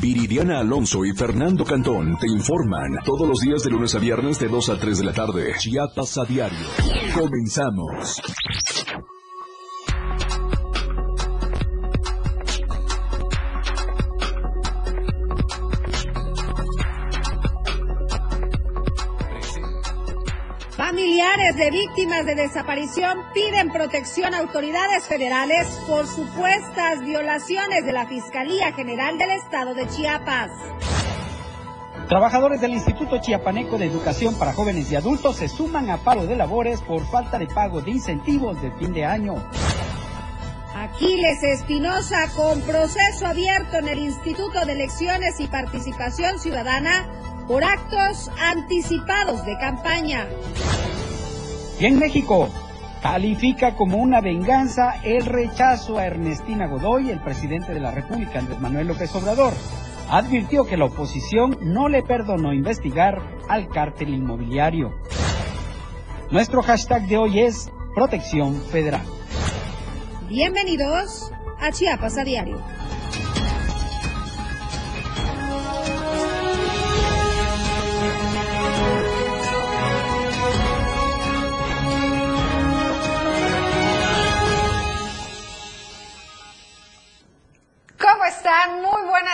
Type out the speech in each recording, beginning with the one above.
Viridiana Alonso y Fernando Cantón te informan todos los días de lunes a viernes de 2 a 3 de la tarde. Chiapas a diario. Comenzamos. De víctimas de desaparición piden protección a autoridades federales por supuestas violaciones de la Fiscalía General del Estado de Chiapas. Trabajadores del Instituto Chiapaneco de Educación para Jóvenes y Adultos se suman a paro de labores por falta de pago de incentivos de fin de año. Aquiles Espinosa con proceso abierto en el Instituto de Elecciones y Participación Ciudadana por actos anticipados de campaña. Y en México, califica como una venganza el rechazo a Ernestina Godoy, el presidente de la República, Andrés Manuel López Obrador. Advirtió que la oposición no le perdonó investigar al cártel inmobiliario. Nuestro hashtag de hoy es Protección Federal. Bienvenidos a Chiapas a Diario.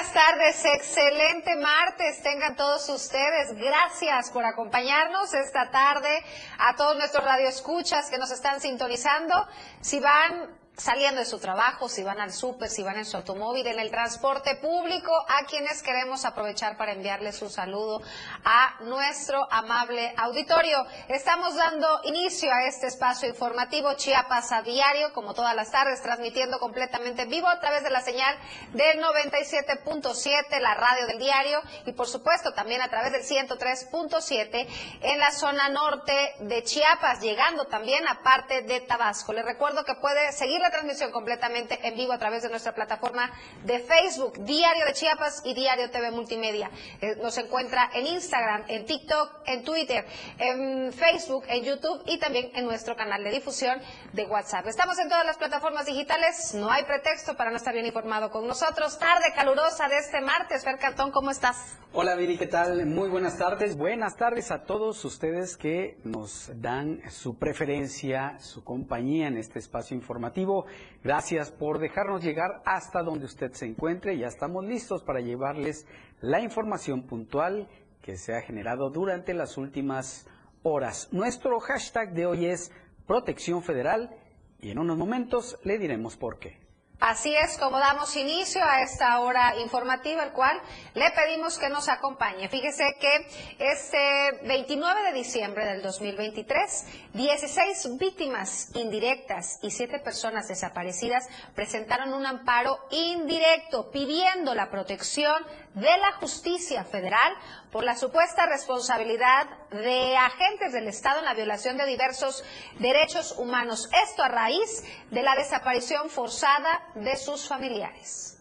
Buenas tardes, excelente martes tengan todos ustedes. Gracias por acompañarnos esta tarde a todos nuestros radioescuchas que nos están sintonizando. Si van saliendo de su trabajo, si van al súper, si van en su automóvil, en el transporte público, a quienes queremos aprovechar para enviarles un saludo a nuestro amable auditorio. Estamos dando inicio a este espacio informativo Chiapas a diario, como todas las tardes, transmitiendo completamente en vivo a través de la señal del 97.7, la radio del diario, y por supuesto también a través del 103.7 en la zona norte de Chiapas, llegando también a parte de Tabasco. Les recuerdo que puede seguir transmisión completamente en vivo a través de nuestra plataforma de Facebook, Diario de Chiapas y Diario TV Multimedia. Eh, nos encuentra en Instagram, en TikTok, en Twitter, en Facebook, en YouTube y también en nuestro canal de difusión de WhatsApp. Estamos en todas las plataformas digitales, no hay pretexto para no estar bien informado con nosotros. Tarde calurosa de este martes. Fer Cartón, ¿cómo estás? Hola Viri, ¿qué tal? Muy buenas tardes. Buenas tardes a todos ustedes que nos dan su preferencia, su compañía en este espacio informativo Gracias por dejarnos llegar hasta donde usted se encuentre. Ya estamos listos para llevarles la información puntual que se ha generado durante las últimas horas. Nuestro hashtag de hoy es Protección Federal y en unos momentos le diremos por qué. Así es como damos inicio a esta hora informativa, el cual le pedimos que nos acompañe. Fíjese que este 29 de diciembre del 2023, 16 víctimas indirectas y 7 personas desaparecidas presentaron un amparo indirecto pidiendo la protección de la justicia federal por la supuesta responsabilidad de agentes del Estado en la violación de diversos derechos humanos. Esto a raíz de la desaparición forzada de sus familiares.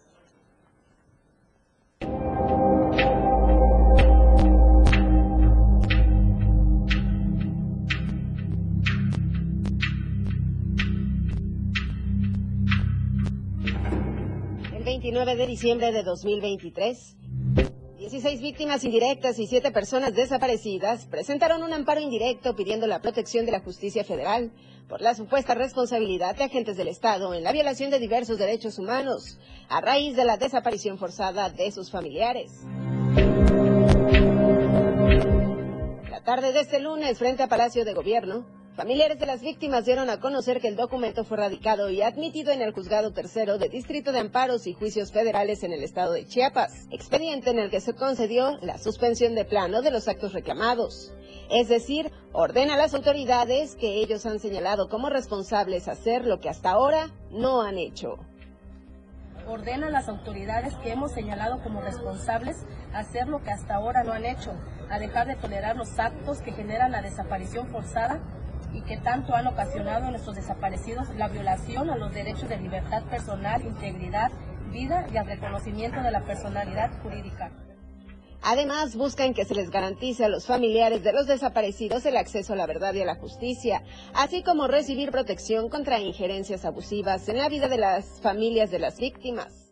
El 29 de diciembre de 2023, 16 víctimas indirectas y 7 personas desaparecidas presentaron un amparo indirecto pidiendo la protección de la justicia federal por la supuesta responsabilidad de agentes del Estado en la violación de diversos derechos humanos a raíz de la desaparición forzada de sus familiares. La tarde de este lunes, frente a Palacio de Gobierno, Familiares de las víctimas dieron a conocer que el documento fue radicado y admitido en el juzgado tercero de Distrito de Amparos y Juicios Federales en el estado de Chiapas, expediente en el que se concedió la suspensión de plano de los actos reclamados. Es decir, ordena a las autoridades que ellos han señalado como responsables hacer lo que hasta ahora no han hecho. Ordena a las autoridades que hemos señalado como responsables hacer lo que hasta ahora no han hecho, a dejar de tolerar los actos que generan la desaparición forzada y que tanto han ocasionado a nuestros desaparecidos la violación a los derechos de libertad personal, integridad, vida y al reconocimiento de la personalidad jurídica. Además, buscan que se les garantice a los familiares de los desaparecidos el acceso a la verdad y a la justicia, así como recibir protección contra injerencias abusivas en la vida de las familias de las víctimas.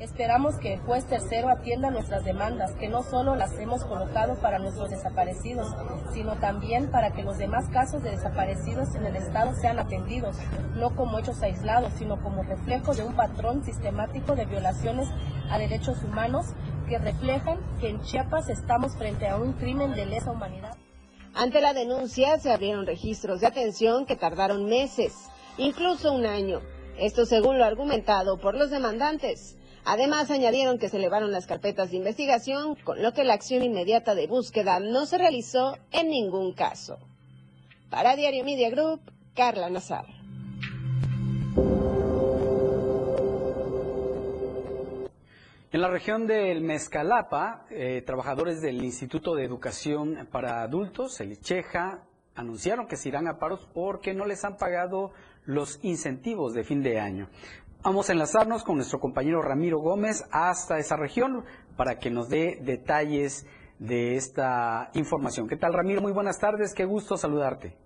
Esperamos que el juez tercero atienda nuestras demandas, que no solo las hemos colocado para nuestros desaparecidos, sino también para que los demás casos de desaparecidos en el Estado sean atendidos, no como hechos aislados, sino como reflejo de un patrón sistemático de violaciones a derechos humanos que reflejan que en Chiapas estamos frente a un crimen de lesa humanidad. Ante la denuncia se abrieron registros de atención que tardaron meses, incluso un año. Esto según lo argumentado por los demandantes. Además, añadieron que se elevaron las carpetas de investigación, con lo que la acción inmediata de búsqueda no se realizó en ningún caso. Para Diario Media Group, Carla Nazar. En la región del Mezcalapa, eh, trabajadores del Instituto de Educación para Adultos, el ICHEJA, anunciaron que se irán a paros porque no les han pagado los incentivos de fin de año. Vamos a enlazarnos con nuestro compañero Ramiro Gómez hasta esa región para que nos dé detalles de esta información. ¿Qué tal, Ramiro? Muy buenas tardes, qué gusto saludarte.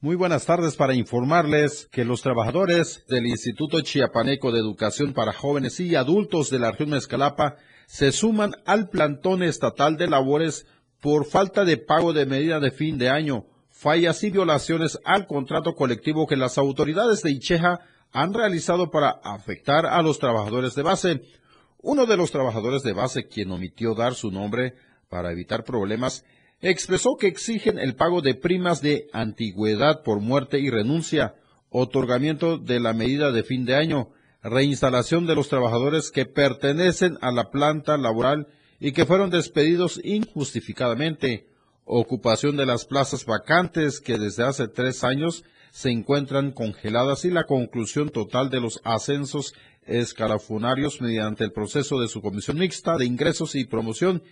Muy buenas tardes para informarles que los trabajadores del Instituto Chiapaneco de Educación para Jóvenes y Adultos de la región Mezcalapa se suman al plantón estatal de labores por falta de pago de medida de fin de año fallas y violaciones al contrato colectivo que las autoridades de Icheja han realizado para afectar a los trabajadores de base. Uno de los trabajadores de base, quien omitió dar su nombre para evitar problemas, expresó que exigen el pago de primas de antigüedad por muerte y renuncia, otorgamiento de la medida de fin de año, reinstalación de los trabajadores que pertenecen a la planta laboral y que fueron despedidos injustificadamente, ocupación de las plazas vacantes que desde hace tres años se encuentran congeladas y la conclusión total de los ascensos escalafonarios mediante el proceso de su comisión mixta de ingresos y promoción.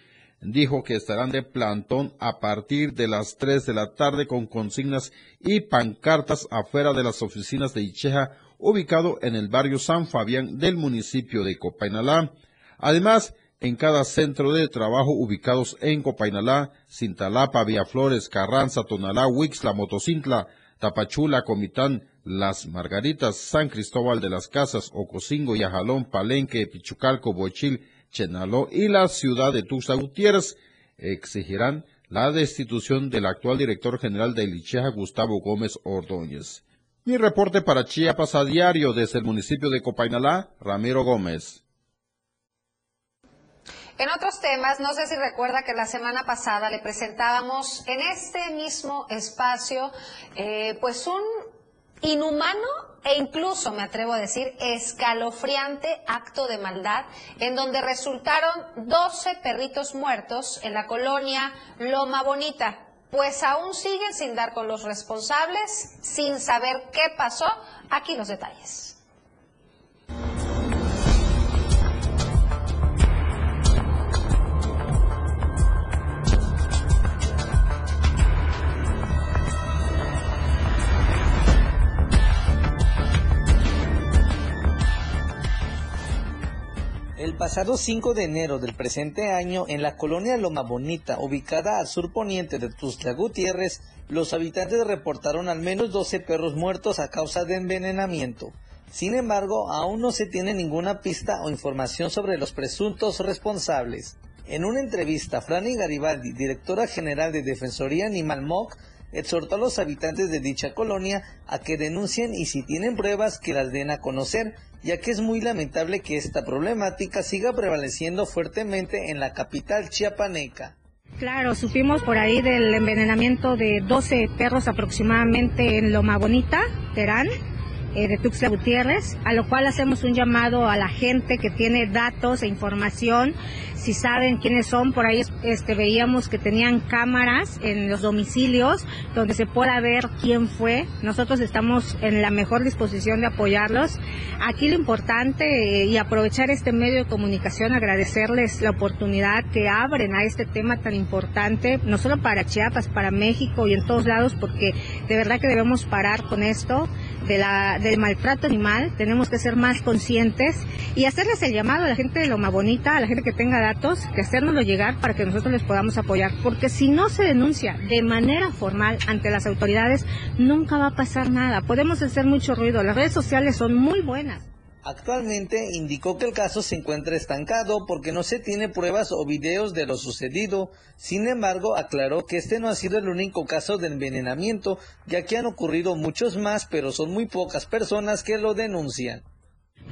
Dijo que estarán de plantón a partir de las tres de la tarde con consignas y pancartas afuera de las oficinas de Icheja, ubicado en el barrio San Fabián del municipio de Copainalá. Además, en cada centro de trabajo ubicados en Copainalá, Cintalapa, Flores, Carranza, Tonalá, Huixla, Motocintla, Tapachula, Comitán, Las Margaritas, San Cristóbal de las Casas, Ocosingo, Yajalón, Palenque, Pichucalco, Bochil, Chenaló y la ciudad de Tuxtla Gutiérrez exigirán la destitución del actual director general de Licheja, Gustavo Gómez Ordóñez. Mi reporte para Chiapas a diario desde el municipio de Copainalá, Ramiro Gómez. En otros temas, no sé si recuerda que la semana pasada le presentábamos en este mismo espacio, eh, pues un inhumano e incluso, me atrevo a decir, escalofriante acto de maldad en donde resultaron 12 perritos muertos en la colonia Loma Bonita. Pues aún siguen sin dar con los responsables, sin saber qué pasó. Aquí los detalles. Pasado 5 de enero del presente año, en la colonia Loma Bonita, ubicada al sur poniente de Tuxtla Gutiérrez, los habitantes reportaron al menos 12 perros muertos a causa de envenenamiento. Sin embargo, aún no se tiene ninguna pista o información sobre los presuntos responsables. En una entrevista, Franny Garibaldi, directora general de Defensoría Animal MOC, exhortó a los habitantes de dicha colonia a que denuncien y si tienen pruebas que las den a conocer, ya que es muy lamentable que esta problemática siga prevaleciendo fuertemente en la capital chiapaneca. Claro, supimos por ahí del envenenamiento de 12 perros aproximadamente en Loma Bonita, Terán, eh, de Tuxtla Gutiérrez, a lo cual hacemos un llamado a la gente que tiene datos e información si saben quiénes son, por ahí este, veíamos que tenían cámaras en los domicilios donde se pueda ver quién fue. Nosotros estamos en la mejor disposición de apoyarlos. Aquí lo importante eh, y aprovechar este medio de comunicación, agradecerles la oportunidad que abren a este tema tan importante, no solo para Chiapas, para México y en todos lados, porque de verdad que debemos parar con esto de la, del maltrato animal, tenemos que ser más conscientes y hacerles el llamado a la gente de Loma Bonita, a la gente que tenga datos, que hacérnoslo llegar para que nosotros les podamos apoyar, porque si no se denuncia de manera formal ante las autoridades, nunca va a pasar nada. Podemos hacer mucho ruido, las redes sociales son muy buenas Actualmente indicó que el caso se encuentra estancado porque no se tiene pruebas o videos de lo sucedido. Sin embargo, aclaró que este no ha sido el único caso de envenenamiento, ya que han ocurrido muchos más, pero son muy pocas personas que lo denuncian.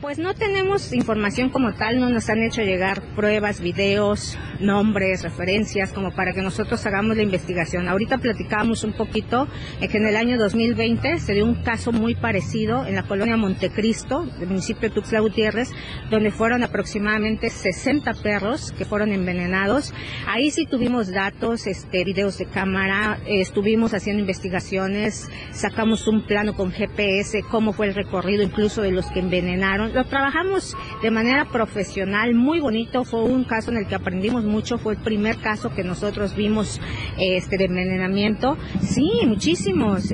Pues no tenemos información como tal, no nos han hecho llegar pruebas, videos, nombres, referencias, como para que nosotros hagamos la investigación. Ahorita platicábamos un poquito que en el año 2020 se dio un caso muy parecido en la colonia Montecristo, del municipio de Tuxtla Gutiérrez, donde fueron aproximadamente 60 perros que fueron envenenados. Ahí sí tuvimos datos, este, videos de cámara, estuvimos haciendo investigaciones, sacamos un plano con GPS, cómo fue el recorrido incluso de los que envenenaron lo trabajamos de manera profesional, muy bonito. Fue un caso en el que aprendimos mucho. Fue el primer caso que nosotros vimos este, de envenenamiento. Sí, muchísimos.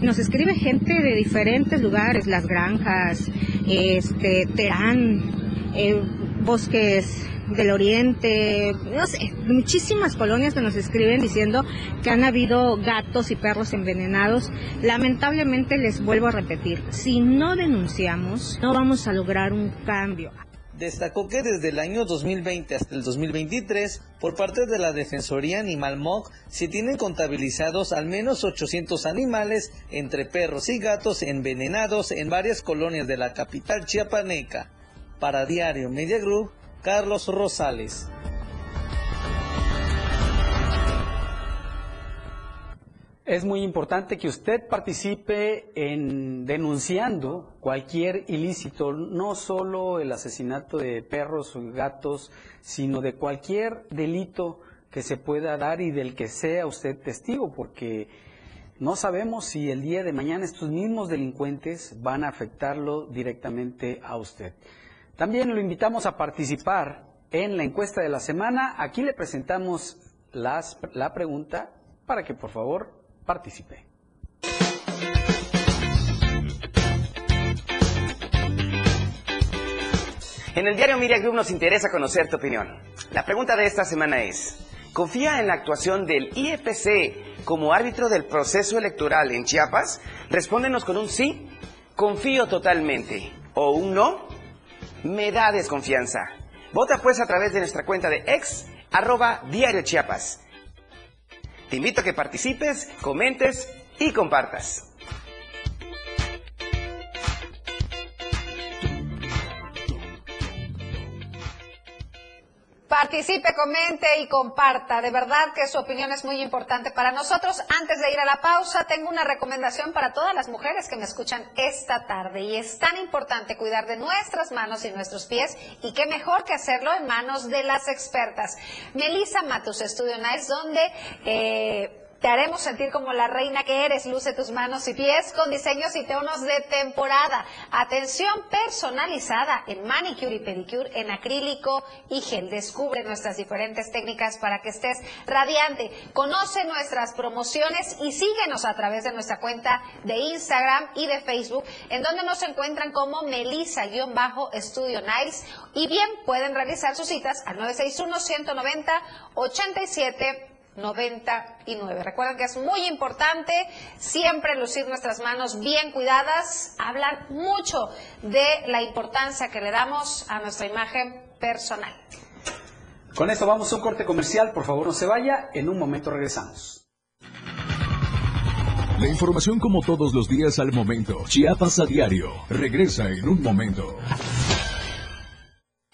nos escribe gente de diferentes lugares, las granjas, este, Terán, eh, bosques del Oriente, no sé, muchísimas colonias que nos escriben diciendo que han habido gatos y perros envenenados. Lamentablemente les vuelvo a repetir, si no denunciamos, no vamos a lograr un cambio. Destacó que desde el año 2020 hasta el 2023, por parte de la Defensoría Animal MOC, se tienen contabilizados al menos 800 animales, entre perros y gatos, envenenados en varias colonias de la capital chiapaneca. Para Diario Media Group, Carlos Rosales. Es muy importante que usted participe en denunciando cualquier ilícito, no solo el asesinato de perros o gatos, sino de cualquier delito que se pueda dar y del que sea usted testigo, porque no sabemos si el día de mañana estos mismos delincuentes van a afectarlo directamente a usted. También lo invitamos a participar en la encuesta de la semana. Aquí le presentamos la pregunta para que por favor participe. En el diario Media Group nos interesa conocer tu opinión. La pregunta de esta semana es, ¿confía en la actuación del IFC como árbitro del proceso electoral en Chiapas? Respóndenos con un sí, confío totalmente, o un no, me da desconfianza. Vota pues a través de nuestra cuenta de ex arroba diario Chiapas. Te invito a que participes, comentes y compartas. Participe, comente y comparta. De verdad que su opinión es muy importante para nosotros. Antes de ir a la pausa, tengo una recomendación para todas las mujeres que me escuchan esta tarde. Y es tan importante cuidar de nuestras manos y nuestros pies. Y qué mejor que hacerlo en manos de las expertas. Melissa Matus, Estudio Nice, donde... Eh, te haremos sentir como la reina que eres. Luce tus manos y pies con diseños y tonos de temporada. Atención personalizada en manicure y pedicure, en acrílico y gel. Descubre nuestras diferentes técnicas para que estés radiante. Conoce nuestras promociones y síguenos a través de nuestra cuenta de Instagram y de Facebook, en donde nos encuentran como Melissa-Estudio Niles. Y bien, pueden realizar sus citas al 961 190 87 99. Recuerden que es muy importante siempre lucir nuestras manos bien cuidadas, hablar mucho de la importancia que le damos a nuestra imagen personal. Con esto vamos a un corte comercial, por favor no se vaya, en un momento regresamos. La información como todos los días al momento, Chiapas a diario, regresa en un momento.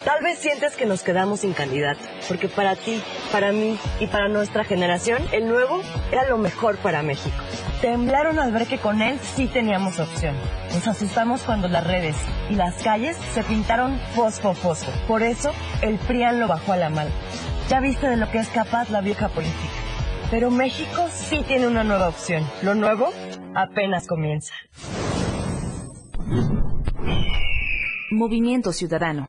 Tal vez sientes que nos quedamos sin candidato, porque para ti, para mí y para nuestra generación, el nuevo era lo mejor para México. Temblaron al ver que con él sí teníamos opción. Nos asustamos cuando las redes y las calles se pintaron fosfo fosfo. Por eso, el PRIAN lo bajó a la mal. Ya viste de lo que es capaz la vieja política. Pero México sí tiene una nueva opción. Lo nuevo apenas comienza. Movimiento Ciudadano.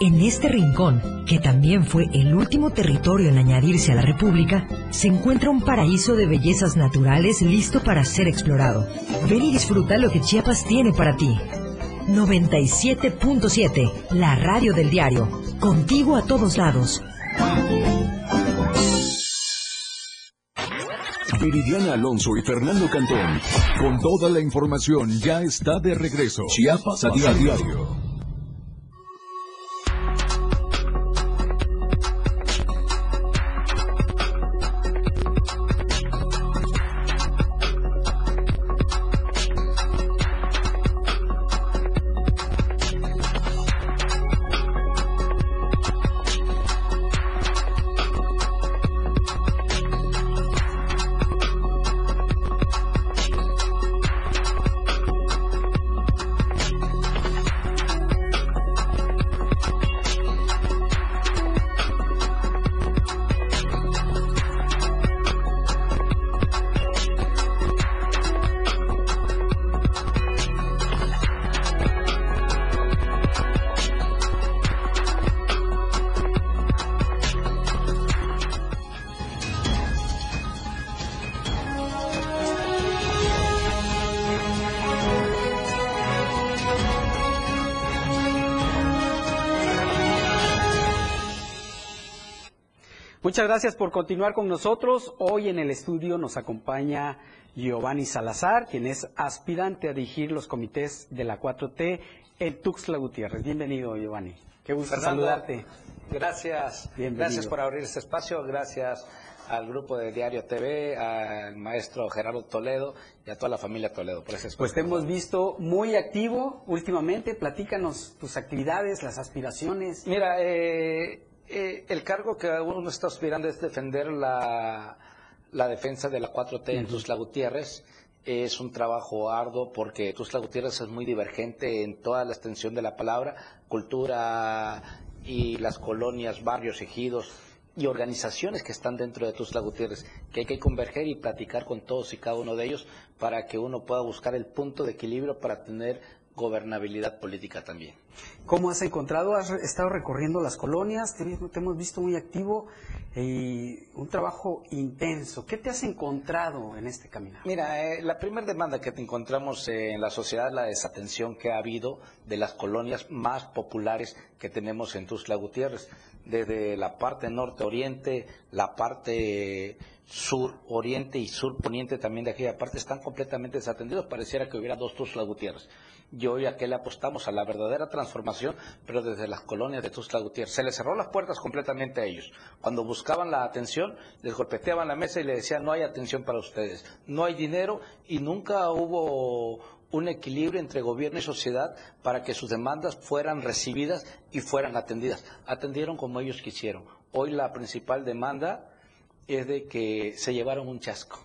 en este rincón, que también fue el último territorio en añadirse a la República, se encuentra un paraíso de bellezas naturales listo para ser explorado. Ven y disfruta lo que Chiapas tiene para ti. 97.7, la radio del diario. Contigo a todos lados. Viridiana Alonso y Fernando Cantón, con toda la información, ya está de regreso. Chiapas a diario. Muchas gracias por continuar con nosotros. Hoy en el estudio nos acompaña Giovanni Salazar, quien es aspirante a dirigir los comités de la 4T en Tuxtla Gutiérrez. Bienvenido, Giovanni. Qué gusto Fernando, saludarte. Gracias. Bienvenido. Gracias por abrir este espacio. Gracias al grupo de Diario TV, al maestro Gerardo Toledo y a toda la familia Toledo por ese espacio. Pues te hemos visto muy activo últimamente. Platícanos tus actividades, las aspiraciones. Mira, eh, eh, el cargo que uno está aspirando es defender la, la defensa de la 4T en Tuzla Gutiérrez. Es un trabajo arduo porque Tuzla Gutiérrez es muy divergente en toda la extensión de la palabra, cultura y las colonias, barrios, ejidos y organizaciones que están dentro de Tuzla Gutiérrez, que hay que converger y platicar con todos y cada uno de ellos para que uno pueda buscar el punto de equilibrio para tener gobernabilidad política también. ¿Cómo has encontrado? Has estado recorriendo las colonias, te, te hemos visto muy activo y un trabajo intenso. ¿Qué te has encontrado en este caminar? Mira, eh, la primera demanda que te encontramos eh, en la sociedad es la desatención que ha habido de las colonias más populares que tenemos en Tuzla Gutiérrez, desde la parte norte-oriente, la parte sur-oriente y sur-poniente también de aquella parte están completamente desatendidos. Pareciera que hubiera dos Tuzla Gutiérrez. Y hoy apostamos a la verdadera transformación, pero desde las colonias de Tuzla Gutiérrez. Se les cerró las puertas completamente a ellos. Cuando buscaban la atención, les golpeteaban la mesa y les decían no hay atención para ustedes, no hay dinero y nunca hubo un equilibrio entre gobierno y sociedad para que sus demandas fueran recibidas y fueran atendidas. Atendieron como ellos quisieron. Hoy la principal demanda es de que se llevaron un chasco.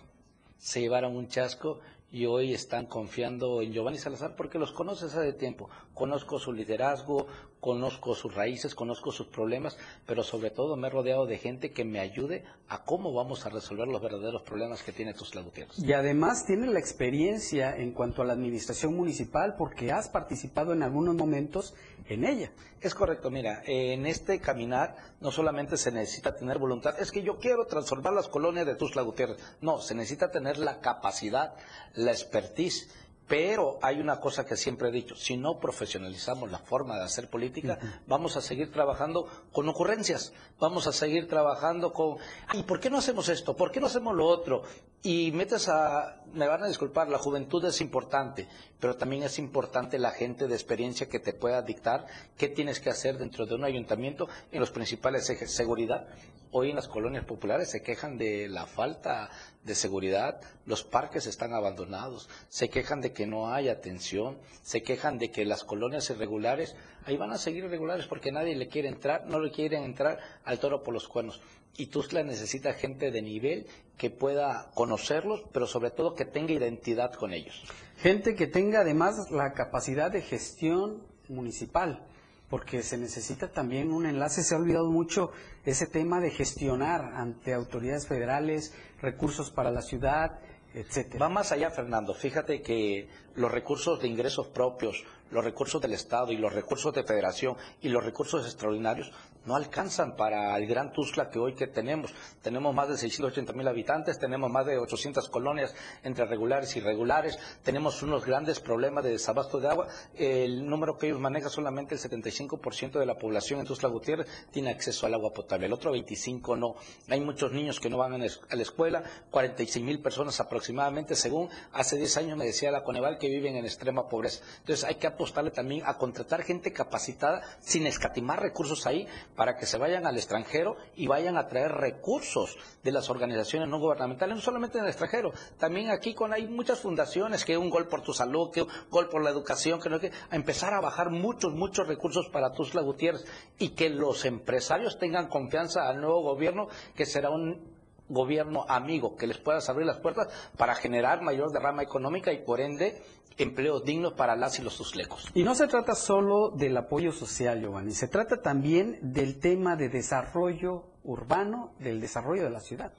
Se llevaron un chasco y hoy están confiando en Giovanni Salazar porque los conoces hace tiempo. Conozco su liderazgo, conozco sus raíces, conozco sus problemas, pero sobre todo me he rodeado de gente que me ayude a cómo vamos a resolver los verdaderos problemas que tiene Tuzla Gutiérrez. Y además tiene la experiencia en cuanto a la administración municipal porque has participado en algunos momentos en ella. Es correcto, mira, en este caminar no solamente se necesita tener voluntad, es que yo quiero transformar las colonias de Tuzla Gutiérrez, no, se necesita tener la capacidad, la expertise, Pero hay una cosa que siempre he dicho, si no profesionalizamos la forma de hacer política, vamos a seguir trabajando con ocurrencias, vamos a seguir trabajando con, ¿y por qué no hacemos esto? ¿Por qué no hacemos lo otro? Y metes a, me van a disculpar, la juventud es importante, pero también es importante la gente de experiencia que te pueda dictar qué tienes que hacer dentro de un ayuntamiento en los principales ejes. Seguridad. Hoy en las colonias populares se quejan de la falta de seguridad, los parques están abandonados, se quejan de que no hay atención, se quejan de que las colonias irregulares, ahí van a seguir irregulares porque nadie le quiere entrar, no le quieren entrar al toro por los cuernos. Y Tuzla necesita gente de nivel que pueda conocerlos, pero sobre todo que tenga identidad con ellos. Gente que tenga además la capacidad de gestión municipal porque se necesita también un enlace. Se ha olvidado mucho ese tema de gestionar ante autoridades federales recursos para la ciudad, etcétera. Va más allá, Fernando. Fíjate que los recursos de ingresos propios, los recursos del Estado y los recursos de federación y los recursos extraordinarios no alcanzan para el gran Tuzla que hoy que tenemos. Tenemos más de 680 mil habitantes, tenemos más de 800 colonias entre regulares y irregulares, tenemos unos grandes problemas de desabasto de agua. El número que ellos manejan, solamente el 75% de la población en Tuzla Gutiérrez tiene acceso al agua potable, el otro 25% no. Hay muchos niños que no van a la escuela, 46 mil personas aproximadamente, según hace 10 años me decía la Coneval que viven en extrema pobreza. Entonces hay que apostarle también a contratar gente capacitada sin escatimar recursos ahí para que se vayan al extranjero y vayan a traer recursos de las organizaciones no gubernamentales, no solamente en el extranjero, también aquí con hay muchas fundaciones que un gol por tu salud, que un gol por la educación, que no que a empezar a bajar muchos muchos recursos para Tuzla Gutiérrez y que los empresarios tengan confianza al nuevo gobierno que será un gobierno amigo que les pueda abrir las puertas para generar mayor derrama económica y por ende empleos dignos para las y los suslecos. Y no se trata solo del apoyo social, Giovanni, se trata también del tema de desarrollo urbano, del desarrollo de la ciudad.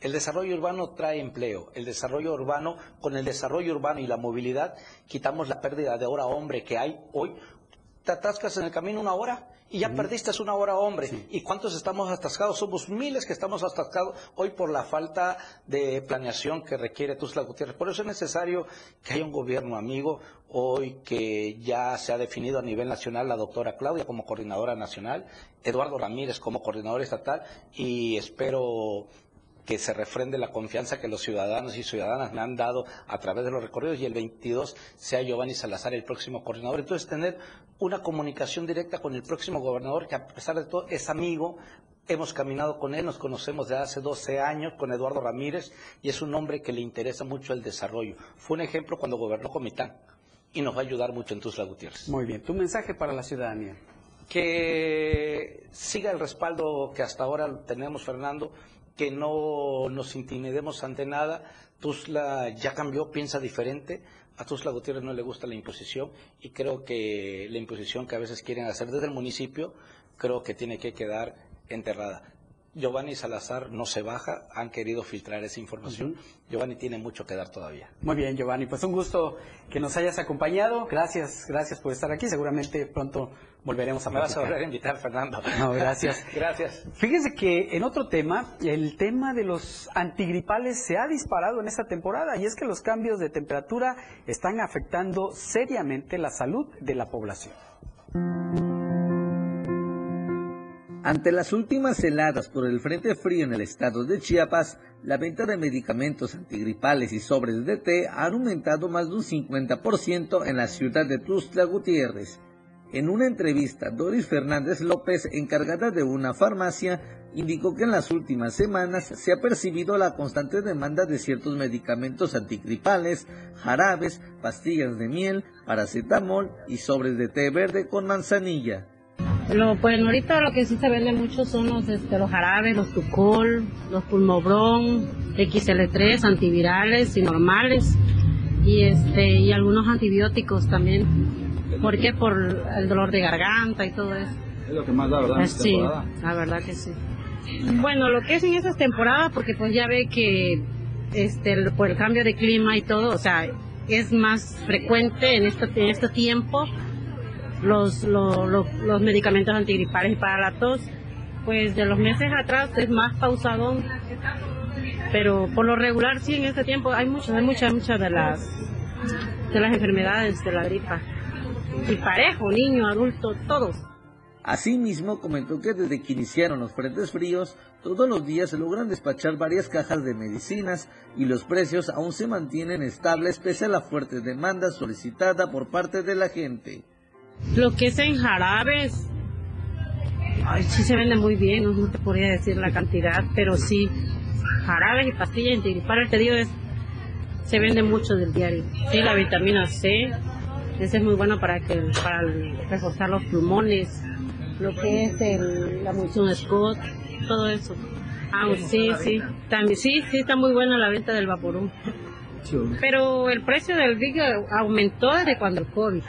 El desarrollo urbano trae empleo. El desarrollo urbano, con el desarrollo urbano y la movilidad, quitamos la pérdida de hora hombre que hay hoy. Te atascas en el camino una hora y ya perdiste una hora hombre. ¿Y cuántos estamos atascados? Somos miles que estamos atascados hoy por la falta de planeación que requiere Tuzla Gutiérrez. Por eso es necesario que haya un gobierno amigo, hoy que ya se ha definido a nivel nacional la doctora Claudia como coordinadora nacional, Eduardo Ramírez como coordinador estatal y espero que se refrende la confianza que los ciudadanos y ciudadanas me han dado a través de los recorridos y el 22 sea Giovanni Salazar el próximo coordinador. Entonces, tener una comunicación directa con el próximo gobernador que a pesar de todo es amigo, hemos caminado con él, nos conocemos de hace 12 años con Eduardo Ramírez y es un hombre que le interesa mucho el desarrollo. Fue un ejemplo cuando gobernó Comitán y nos va a ayudar mucho en Tuzla Gutiérrez. Muy bien, tu mensaje para la ciudadanía. Que siga el respaldo que hasta ahora tenemos, Fernando, que no nos intimidemos ante nada. Tuzla ya cambió, piensa diferente. A Tuzla Gutiérrez no le gusta la imposición y creo que la imposición que a veces quieren hacer desde el municipio, creo que tiene que quedar enterrada. Giovanni Salazar no se baja, han querido filtrar esa información. Giovanni tiene mucho que dar todavía. Muy bien, Giovanni, pues un gusto que nos hayas acompañado. Gracias, gracias por estar aquí. Seguramente pronto volveremos a Me vas a volver a invitar, Fernando. No, gracias. gracias. Fíjense que en otro tema, el tema de los antigripales se ha disparado en esta temporada y es que los cambios de temperatura están afectando seriamente la salud de la población. Ante las últimas heladas por el frente frío en el estado de Chiapas, la venta de medicamentos antigripales y sobres de té ha aumentado más de un 50% en la ciudad de Tuzla Gutiérrez. En una entrevista, Doris Fernández López, encargada de una farmacia, indicó que en las últimas semanas se ha percibido la constante demanda de ciertos medicamentos antigripales, jarabes, pastillas de miel, paracetamol y sobres de té verde con manzanilla. Pues ahorita lo que sí se vende mucho son los, este, los jarabes, los tucol, los pulmobrón, XL3, antivirales y normales y este y algunos antibióticos también. ¿Por qué? Por el dolor de garganta y todo eso. Es lo que más da, ¿verdad? Pues sí, la verdad que sí. Bueno, lo que es en esas temporadas, porque pues ya ve que este por el cambio de clima y todo, o sea, es más frecuente en este, en este tiempo los, los, medicamentos antigripales y para la tos, pues de los meses atrás es más pausado, pero por lo regular sí en este tiempo hay muchas, hay muchas, muchas de las de las enfermedades de la gripa. Y parejo, niño, adulto, todos. Asimismo, comentó que desde que iniciaron los frentes fríos, todos los días se logran despachar varias cajas de medicinas y los precios aún se mantienen estables pese a la fuerte demanda solicitada por parte de la gente. Lo que es en jarabes, ay, sí se vende muy bien, no te podría decir la cantidad, pero sí, jarabes y pastillas antigripales, te digo, es, se vende mucho del diario. Sí, la vitamina C, esa es muy buena para, que, para reforzar los pulmones, lo que es el, la munición Scott, todo eso. Ah, sí, sí, también, sí, sí, está muy buena la venta del Vaporú. Pero el precio del Big aumentó desde cuando el COVID.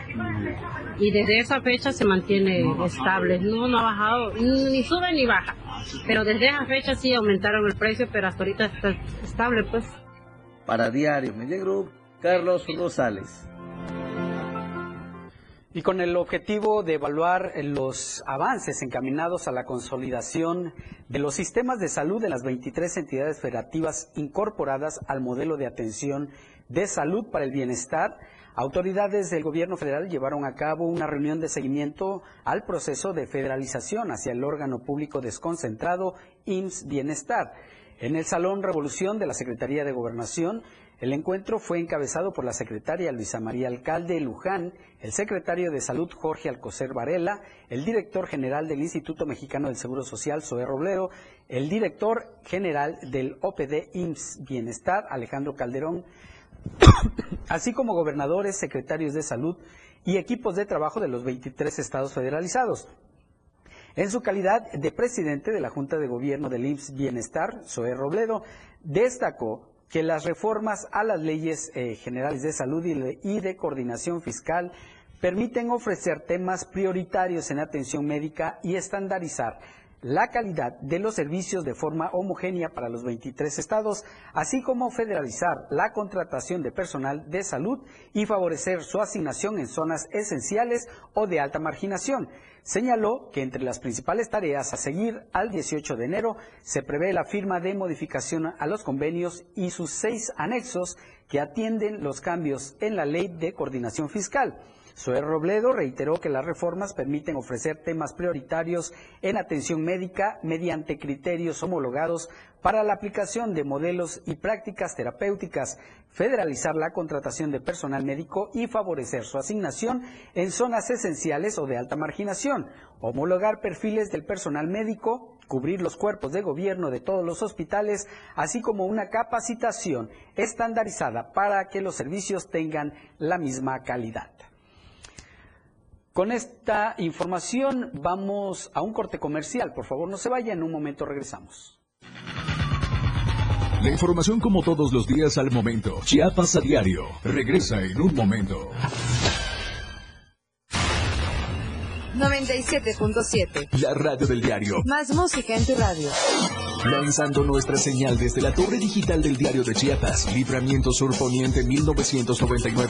Y desde esa fecha se mantiene estable. No, no ha bajado, ni sube ni baja. Pero desde esa fecha sí aumentaron el precio, pero hasta ahorita está estable, pues. Para Diario Media Group, Carlos Rosales. Y con el objetivo de evaluar los avances encaminados a la consolidación de los sistemas de salud de las 23 entidades federativas incorporadas al modelo de atención de salud para el bienestar, autoridades del gobierno federal llevaron a cabo una reunión de seguimiento al proceso de federalización hacia el órgano público desconcentrado IMSS Bienestar. En el Salón Revolución de la Secretaría de Gobernación, el encuentro fue encabezado por la secretaria Luisa María Alcalde Luján, el secretario de Salud Jorge Alcocer Varela, el director general del Instituto Mexicano del Seguro Social Zoé Roblero, el director general del OPD IMSS Bienestar Alejandro Calderón, así como gobernadores, secretarios de salud y equipos de trabajo de los 23 estados federalizados. En su calidad de presidente de la Junta de Gobierno del IMSS Bienestar, Zoé Robledo, destacó que las reformas a las leyes eh, generales de salud y de, y de coordinación fiscal permiten ofrecer temas prioritarios en atención médica y estandarizar la calidad de los servicios de forma homogénea para los 23 estados, así como federalizar la contratación de personal de salud y favorecer su asignación en zonas esenciales o de alta marginación. Señaló que entre las principales tareas a seguir al 18 de enero se prevé la firma de modificación a los convenios y sus seis anexos que atienden los cambios en la ley de coordinación fiscal. Zoé Robledo reiteró que las reformas permiten ofrecer temas prioritarios en atención médica mediante criterios homologados para la aplicación de modelos y prácticas terapéuticas, federalizar la contratación de personal médico y favorecer su asignación en zonas esenciales o de alta marginación, homologar perfiles del personal médico, cubrir los cuerpos de gobierno de todos los hospitales, así como una capacitación estandarizada para que los servicios tengan la misma calidad. Con esta información vamos a un corte comercial. Por favor, no se vaya, en un momento regresamos. La información como todos los días al momento. Chiapas a diario. Regresa en un momento. 97.7. La radio del diario. Más música en tu radio. Lanzando nuestra señal desde la torre digital del diario de Chiapas. Libramiento Sur Poniente 1999.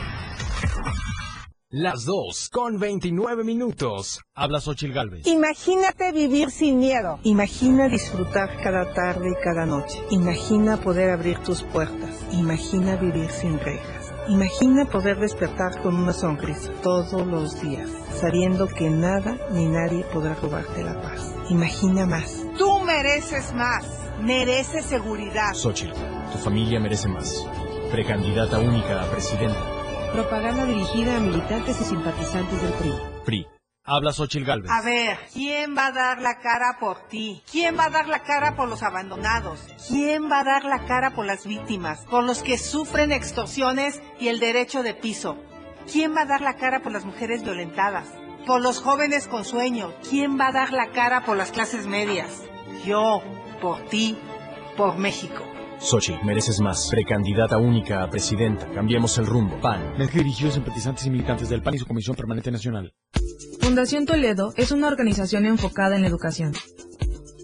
Las 2 con 29 minutos. Habla Xochil Galvez. Imagínate vivir sin miedo. Imagina disfrutar cada tarde y cada noche. Imagina poder abrir tus puertas. Imagina vivir sin rejas. Imagina poder despertar con una sonrisa todos los días, sabiendo que nada ni nadie podrá robarte la paz. Imagina más. Tú mereces más. Mereces seguridad. Xochitl, tu familia merece más. Precandidata única a presidenta. Propaganda dirigida a militantes y simpatizantes del PRI. PRI. Habla Xochil Galvez. A ver, ¿quién va a dar la cara por ti? ¿Quién va a dar la cara por los abandonados? ¿Quién va a dar la cara por las víctimas? Por los que sufren extorsiones y el derecho de piso. ¿Quién va a dar la cara por las mujeres violentadas? Por los jóvenes con sueños. ¿Quién va a dar la cara por las clases medias? Yo, por ti, por México. Sochi, mereces más. Precandidata única a presidenta. Cambiemos el rumbo. PAN. Mensaje dirigido a simpatizantes y militantes del PAN y su Comisión Permanente Nacional. Fundación Toledo es una organización enfocada en la educación.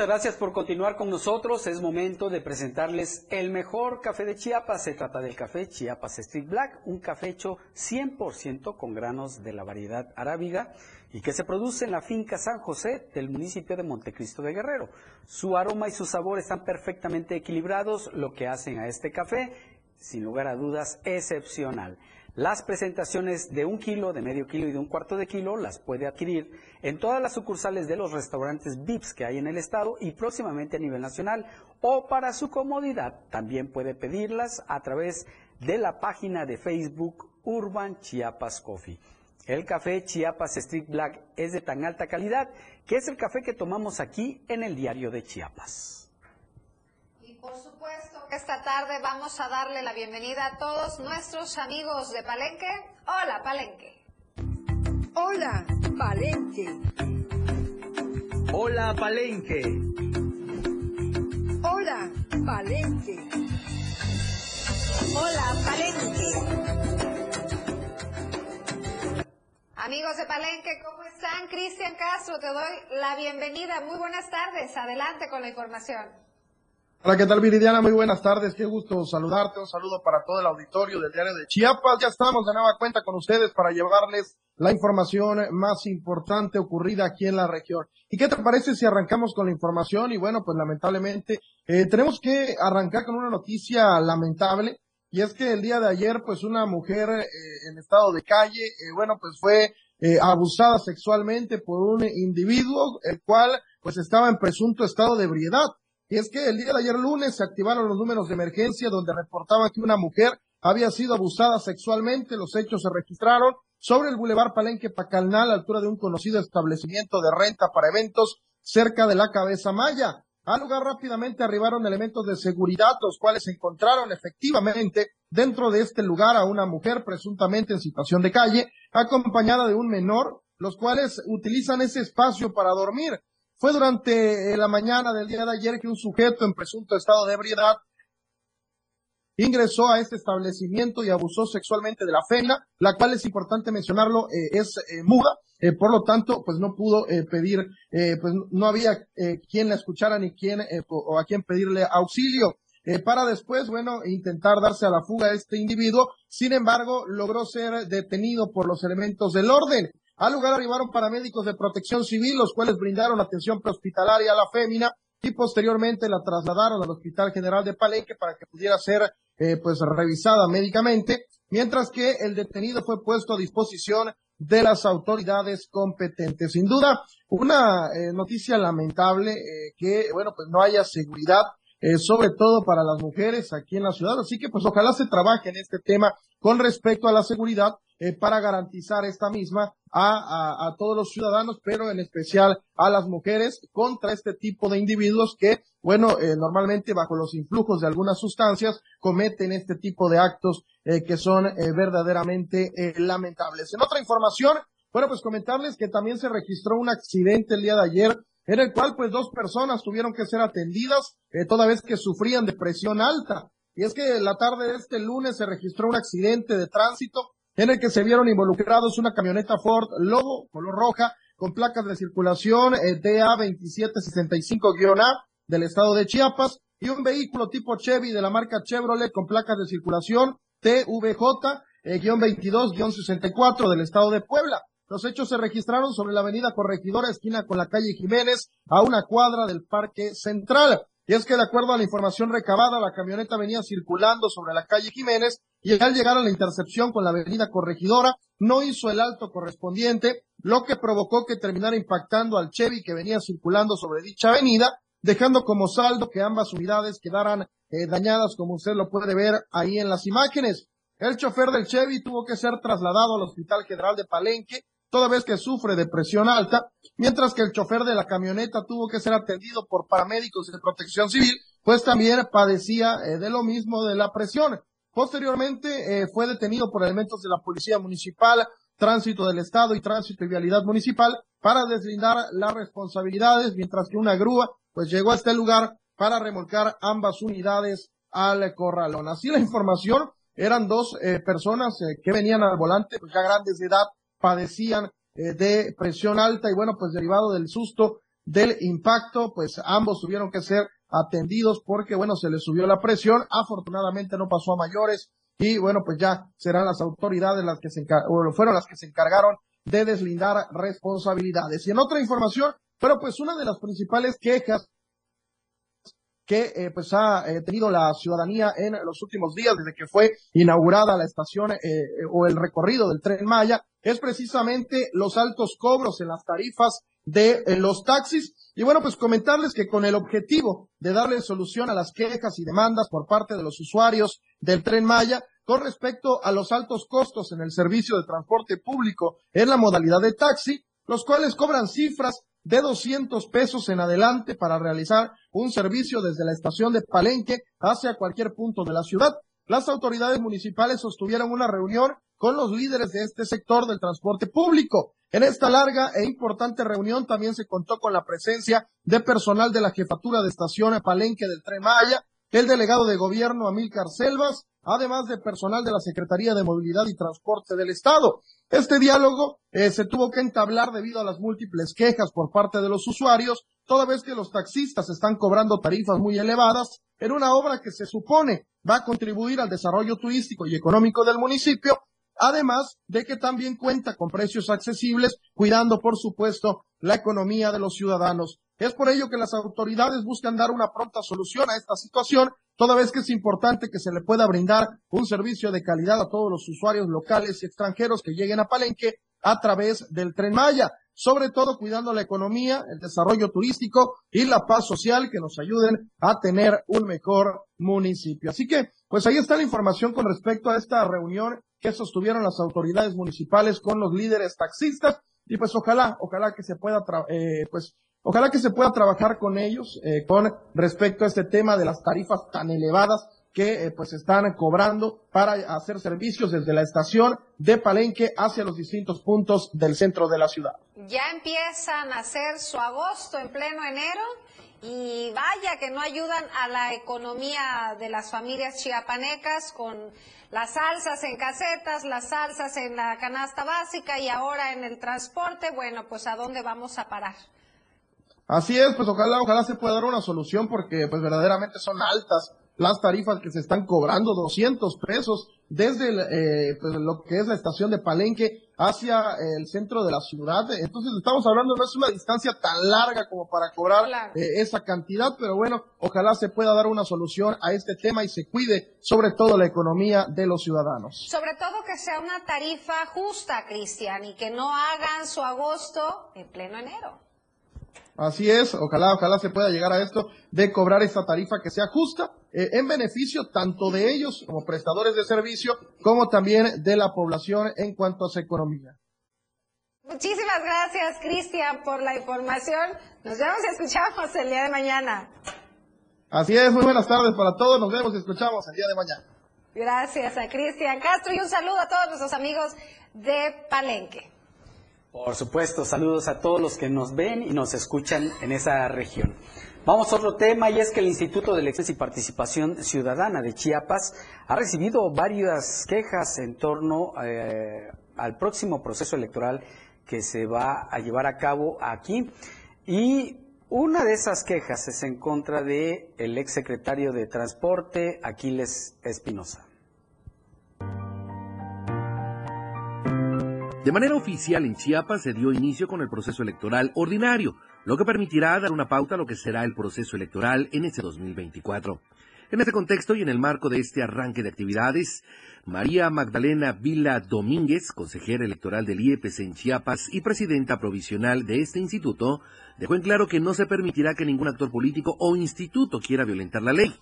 Muchas gracias por continuar con nosotros. Es momento de presentarles el mejor café de Chiapas. Se trata del café Chiapas Street Black, un café hecho 100% con granos de la variedad arábiga y que se produce en la finca San José del municipio de Montecristo de Guerrero. Su aroma y su sabor están perfectamente equilibrados, lo que hacen a este café, sin lugar a dudas, excepcional. Las presentaciones de un kilo, de medio kilo y de un cuarto de kilo las puede adquirir en todas las sucursales de los restaurantes VIPS que hay en el estado y próximamente a nivel nacional o para su comodidad también puede pedirlas a través de la página de Facebook Urban Chiapas Coffee. El café Chiapas Street Black es de tan alta calidad que es el café que tomamos aquí en el diario de Chiapas. Y por que esta tarde vamos a darle la bienvenida a todos nuestros amigos de Palenque. Hola, Palenque. Hola, Palenque. Hola, Palenque. Hola, Palenque. Hola, Palenque. Amigos de Palenque, ¿cómo están? Cristian Castro, te doy la bienvenida. Muy buenas tardes. Adelante con la información. Hola, ¿qué tal Viridiana? Muy buenas tardes, qué gusto saludarte, un saludo para todo el auditorio del diario de Chiapas. Ya estamos de nueva cuenta con ustedes para llevarles la información más importante ocurrida aquí en la región. ¿Y qué te parece si arrancamos con la información? Y bueno, pues lamentablemente eh, tenemos que arrancar con una noticia lamentable. Y es que el día de ayer, pues una mujer eh, en estado de calle, eh, bueno, pues fue eh, abusada sexualmente por un individuo, el cual pues estaba en presunto estado de ebriedad. Y es que el día de ayer lunes se activaron los números de emergencia donde reportaba que una mujer había sido abusada sexualmente. Los hechos se registraron sobre el Boulevard Palenque Pacalnal, a la altura de un conocido establecimiento de renta para eventos cerca de la Cabeza Maya. Al lugar rápidamente arribaron elementos de seguridad, los cuales encontraron efectivamente dentro de este lugar a una mujer presuntamente en situación de calle, acompañada de un menor, los cuales utilizan ese espacio para dormir. Fue durante la mañana del día de ayer que un sujeto en presunto estado de ebriedad ingresó a este establecimiento y abusó sexualmente de la femina, la cual es importante mencionarlo, eh, es eh, muda, eh, por lo tanto, pues no pudo pedir, pues no había quien la escuchara ni quien o a quien pedirle auxilio. para después, bueno, intentar darse a la fuga a este individuo, sin embargo, logró ser detenido por los elementos del orden. Al lugar arribaron paramédicos de protección civil, los cuales brindaron atención prehospitalaria a la fémina y posteriormente la trasladaron al Hospital General de Palenque para que pudiera ser eh, pues revisada médicamente, mientras que el detenido fue puesto a disposición de las autoridades competentes. Sin duda, una eh, noticia lamentable eh, que, bueno, pues no haya seguridad, eh, sobre todo para las mujeres aquí en la ciudad. Así que, pues ojalá se trabaje en este tema con respecto a la seguridad eh, para garantizar esta misma a, a, todos los ciudadanos, pero en especial a las mujeres contra este tipo de individuos que, bueno, eh, normalmente bajo los influjos de algunas sustancias cometen este tipo de actos eh, que son eh, verdaderamente eh, lamentables. En otra información, bueno, pues comentarles que también se registró un accidente el día de ayer en el cual pues dos personas tuvieron que ser atendidas eh, toda vez que sufrían de presión alta. Y es que la tarde de este lunes se registró un accidente de tránsito en el que se vieron involucrados una camioneta Ford Lobo, color roja, con placas de circulación eh, DA 2765-A del estado de Chiapas, y un vehículo tipo Chevy de la marca Chevrolet con placas de circulación TVJ-22-64 del estado de Puebla. Los hechos se registraron sobre la avenida Corregidora, esquina con la calle Jiménez, a una cuadra del Parque Central. Y es que de acuerdo a la información recabada, la camioneta venía circulando sobre la calle Jiménez y al llegar a la intercepción con la avenida Corregidora, no hizo el alto correspondiente, lo que provocó que terminara impactando al Chevy que venía circulando sobre dicha avenida, dejando como saldo que ambas unidades quedaran eh, dañadas, como usted lo puede ver ahí en las imágenes. El chofer del Chevy tuvo que ser trasladado al Hospital General de Palenque, toda vez que sufre de presión alta, mientras que el chofer de la camioneta tuvo que ser atendido por paramédicos de protección civil, pues también padecía eh, de lo mismo de la presión. Posteriormente eh, fue detenido por elementos de la Policía Municipal, Tránsito del Estado y Tránsito y Vialidad Municipal para deslindar las responsabilidades, mientras que una grúa pues llegó a este lugar para remolcar ambas unidades al corralón. Así la información, eran dos eh, personas que venían al volante, pues ya grandes de edad, padecían eh, de presión alta y bueno, pues derivado del susto del impacto, pues ambos tuvieron que ser atendidos porque bueno, se les subió la presión, afortunadamente no pasó a mayores y bueno, pues ya serán las autoridades las que se fueron las que se encargaron de deslindar responsabilidades. Y en otra información, pero pues una de las principales quejas que eh, pues ha eh, tenido la ciudadanía en los últimos días desde que fue inaugurada la estación eh, o el recorrido del tren Maya es precisamente los altos cobros en las tarifas de los taxis. Y bueno, pues comentarles que con el objetivo de darle solución a las quejas y demandas por parte de los usuarios del tren Maya con respecto a los altos costos en el servicio de transporte público en la modalidad de taxi, los cuales cobran cifras de 200 pesos en adelante para realizar un servicio desde la estación de Palenque hacia cualquier punto de la ciudad. Las autoridades municipales sostuvieron una reunión con los líderes de este sector del transporte público. En esta larga e importante reunión también se contó con la presencia de personal de la jefatura de estación Palenque del Tren Maya, el delegado de gobierno Amílcar Selvas, además de personal de la Secretaría de Movilidad y Transporte del Estado. Este diálogo eh, se tuvo que entablar debido a las múltiples quejas por parte de los usuarios, toda vez que los taxistas están cobrando tarifas muy elevadas en una obra que se supone va a contribuir al desarrollo turístico y económico del municipio, además de que también cuenta con precios accesibles, cuidando, por supuesto, la economía de los ciudadanos. Es por ello que las autoridades buscan dar una pronta solución a esta situación, toda vez que es importante que se le pueda brindar un servicio de calidad a todos los usuarios locales y extranjeros que lleguen a Palenque a través del tren Maya, sobre todo cuidando la economía, el desarrollo turístico y la paz social que nos ayuden a tener un mejor municipio. Así que, pues ahí está la información con respecto a esta reunión que sostuvieron las autoridades municipales con los líderes taxistas y pues ojalá, ojalá que se pueda, eh, pues Ojalá que se pueda trabajar con ellos eh, con respecto a este tema de las tarifas tan elevadas que eh, pues están cobrando para hacer servicios desde la estación de Palenque hacia los distintos puntos del centro de la ciudad. Ya empiezan a hacer su agosto en pleno enero y vaya que no ayudan a la economía de las familias chiapanecas con las salsas en casetas, las salsas en la canasta básica y ahora en el transporte. Bueno, pues a dónde vamos a parar. Así es, pues ojalá, ojalá se pueda dar una solución porque pues verdaderamente son altas las tarifas que se están cobrando, 200 pesos desde eh, pues, lo que es la estación de Palenque hacia el centro de la ciudad. Entonces estamos hablando, no es una distancia tan larga como para cobrar eh, esa cantidad, pero bueno, ojalá se pueda dar una solución a este tema y se cuide sobre todo la economía de los ciudadanos. Sobre todo que sea una tarifa justa, Cristian, y que no hagan su agosto en pleno enero. Así es, ojalá, ojalá se pueda llegar a esto de cobrar esta tarifa que sea justa eh, en beneficio tanto de ellos como prestadores de servicio como también de la población en cuanto a su economía. Muchísimas gracias, Cristian, por la información. Nos vemos y escuchamos el día de mañana. Así es, muy buenas tardes para todos. Nos vemos y escuchamos el día de mañana. Gracias a Cristian Castro y un saludo a todos nuestros amigos de Palenque. Por supuesto, saludos a todos los que nos ven y nos escuchan en esa región. Vamos a otro tema y es que el Instituto de Elecciones y Participación Ciudadana de Chiapas ha recibido varias quejas en torno eh, al próximo proceso electoral que se va a llevar a cabo aquí y una de esas quejas es en contra de el exsecretario de Transporte Aquiles Espinosa. De manera oficial en Chiapas se dio inicio con el proceso electoral ordinario, lo que permitirá dar una pauta a lo que será el proceso electoral en este 2024. En este contexto y en el marco de este arranque de actividades, María Magdalena Vila Domínguez, consejera electoral del IEPC en Chiapas y presidenta provisional de este instituto, dejó en claro que no se permitirá que ningún actor político o instituto quiera violentar la ley.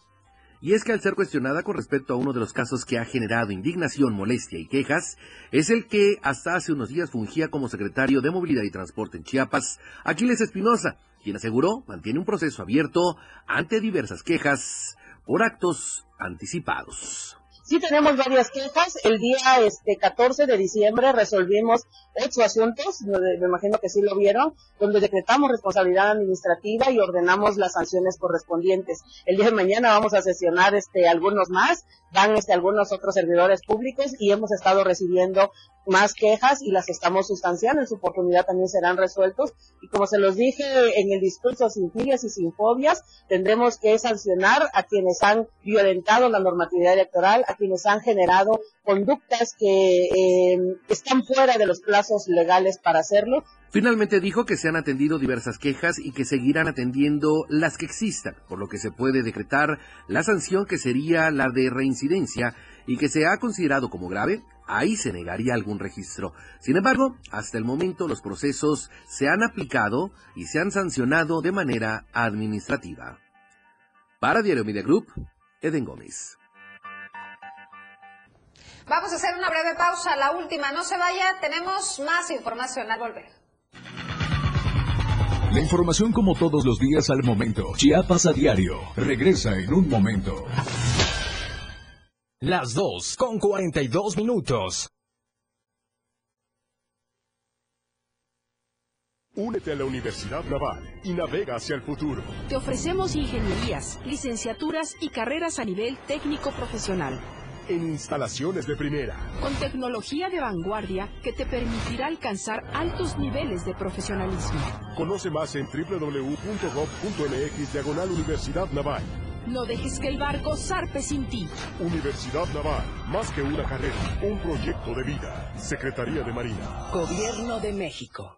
Y es que al ser cuestionada con respecto a uno de los casos que ha generado indignación, molestia y quejas, es el que hasta hace unos días fungía como secretario de Movilidad y Transporte en Chiapas, Aquiles Espinosa, quien aseguró mantiene un proceso abierto ante diversas quejas por actos anticipados. Sí tenemos varias quejas. El día este 14 de diciembre resolvimos ocho asuntos, me imagino que sí lo vieron, donde decretamos responsabilidad administrativa y ordenamos las sanciones correspondientes. El día de mañana vamos a sesionar este algunos más, van este algunos otros servidores públicos y hemos estado recibiendo más quejas y las estamos sustanciando. En su oportunidad también serán resueltos. Y como se los dije en el discurso, sin filias y sin fobias, tendremos que sancionar a quienes han violentado la normatividad electoral, a quienes han generado conductas que eh, están fuera de los plazos legales para hacerlo. Finalmente dijo que se han atendido diversas quejas y que seguirán atendiendo las que existan, por lo que se puede decretar la sanción que sería la de reincidencia y que se ha considerado como grave ahí se negaría algún registro. Sin embargo, hasta el momento los procesos se han aplicado y se han sancionado de manera administrativa. Para Diario Media Group, Eden Gómez. Vamos a hacer una breve pausa, la última, no se vaya, tenemos más información al volver. La información como todos los días al momento. Chiapas a diario. Regresa en un momento. Las 2 con 42 minutos. Únete a la Universidad Naval y navega hacia el futuro. Te ofrecemos ingenierías, licenciaturas y carreras a nivel técnico profesional. En instalaciones de primera. Con tecnología de vanguardia que te permitirá alcanzar altos niveles de profesionalismo. Conoce más en www.gov.mx diagonal Universidad Naval. No dejes que el barco zarpe sin ti. Universidad Naval, más que una carrera, un proyecto de vida. Secretaría de Marina. Gobierno de México.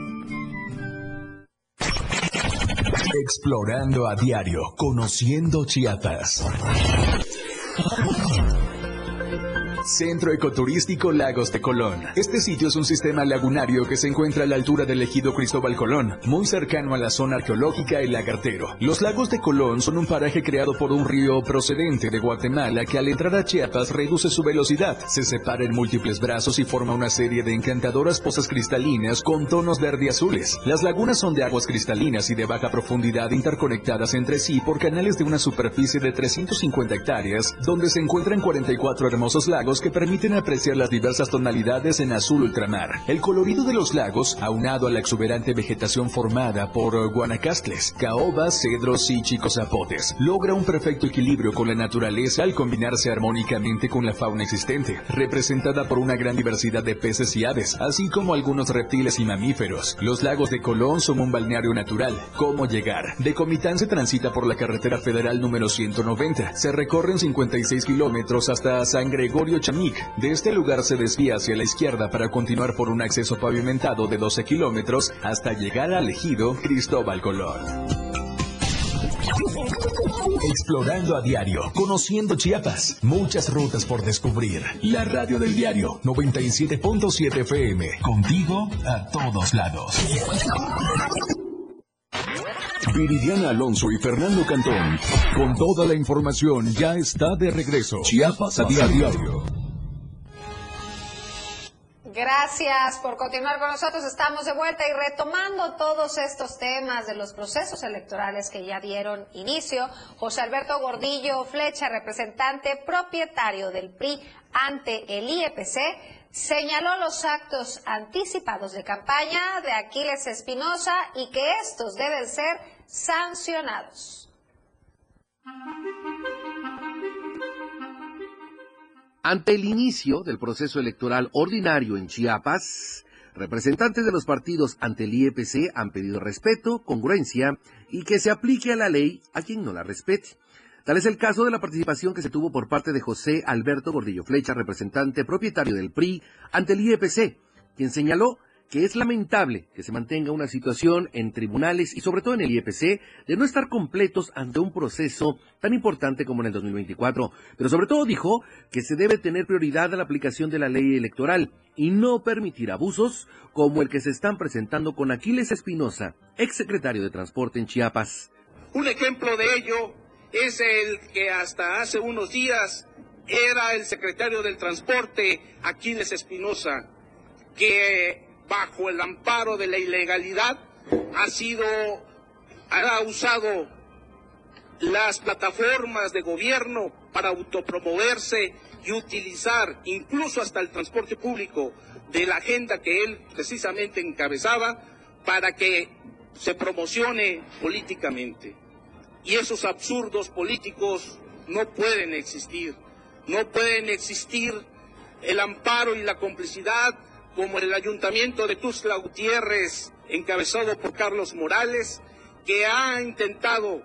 Explorando a diario, conociendo Chiapas. Centro Ecoturístico Lagos de Colón. Este sitio es un sistema lagunario que se encuentra a la altura del ejido Cristóbal Colón, muy cercano a la zona arqueológica El Lagartero. Los lagos de Colón son un paraje creado por un río procedente de Guatemala que al entrar a Chiapas reduce su velocidad, se separa en múltiples brazos y forma una serie de encantadoras pozas cristalinas con tonos verde azules. Las lagunas son de aguas cristalinas y de baja profundidad interconectadas entre sí por canales de una superficie de 350 hectáreas, donde se encuentran 44 hermosos lagos que permiten apreciar las diversas tonalidades en azul ultramar. El colorido de los lagos, aunado a la exuberante vegetación formada por guanacastles, caobas, cedros y chicos zapotes, logra un perfecto equilibrio con la naturaleza al combinarse armónicamente con la fauna existente, representada por una gran diversidad de peces y aves, así como algunos reptiles y mamíferos. Los lagos de Colón son un balneario natural. ¿Cómo llegar? De Comitán se transita por la carretera federal número 190. Se recorren 56 kilómetros hasta San Gregorio Chamic. De este lugar se desvía hacia la izquierda para continuar por un acceso pavimentado de 12 kilómetros hasta llegar al ejido Cristóbal Colón. Explorando a diario, conociendo Chiapas, muchas rutas por descubrir. La radio del diario 97.7 FM, contigo a todos lados. Viridiana Alonso y Fernando Cantón, con toda la información, ya está de regreso. Chiapas a diario. Gracias por continuar con nosotros. Estamos de vuelta y retomando todos estos temas de los procesos electorales que ya dieron inicio. José Alberto Gordillo Flecha, representante propietario del PRI ante el IEPC, señaló los actos anticipados de campaña de Aquiles Espinosa y que estos deben ser sancionados. Ante el inicio del proceso electoral ordinario en Chiapas, representantes de los partidos ante el IEPC han pedido respeto, congruencia y que se aplique a la ley a quien no la respete. Tal es el caso de la participación que se tuvo por parte de José Alberto Gordillo Flecha, representante propietario del PRI, ante el IEPC, quien señaló que es lamentable que se mantenga una situación en tribunales y sobre todo en el IEPC de no estar completos ante un proceso tan importante como en el 2024. Pero sobre todo dijo que se debe tener prioridad a la aplicación de la ley electoral y no permitir abusos como el que se están presentando con Aquiles Espinosa, exsecretario de Transporte en Chiapas. Un ejemplo de ello es el que hasta hace unos días era el secretario del Transporte, Aquiles Espinosa, que bajo el amparo de la ilegalidad, ha sido, ha usado las plataformas de gobierno para autopromoverse y utilizar incluso hasta el transporte público de la agenda que él precisamente encabezaba para que se promocione políticamente. Y esos absurdos políticos no pueden existir. No pueden existir el amparo y la complicidad como el ayuntamiento de Tuzla Gutiérrez, encabezado por Carlos Morales, que ha intentado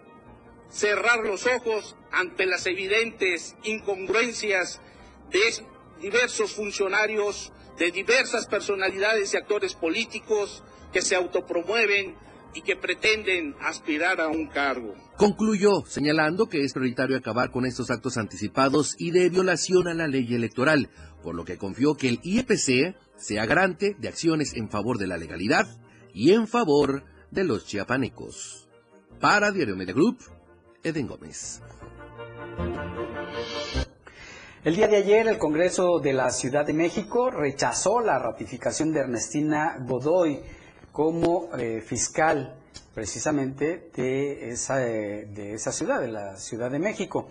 cerrar los ojos ante las evidentes incongruencias de diversos funcionarios, de diversas personalidades y actores políticos que se autopromueven y que pretenden aspirar a un cargo. Concluyó señalando que es prioritario acabar con estos actos anticipados y de violación a la ley electoral, por lo que confió que el IEPC sea garante de acciones en favor de la legalidad y en favor de los chiapanecos. Para Diario Media Group, Eden Gómez. El día de ayer el Congreso de la Ciudad de México rechazó la ratificación de Ernestina Godoy como eh, fiscal precisamente de esa, eh, de esa ciudad, de la Ciudad de México.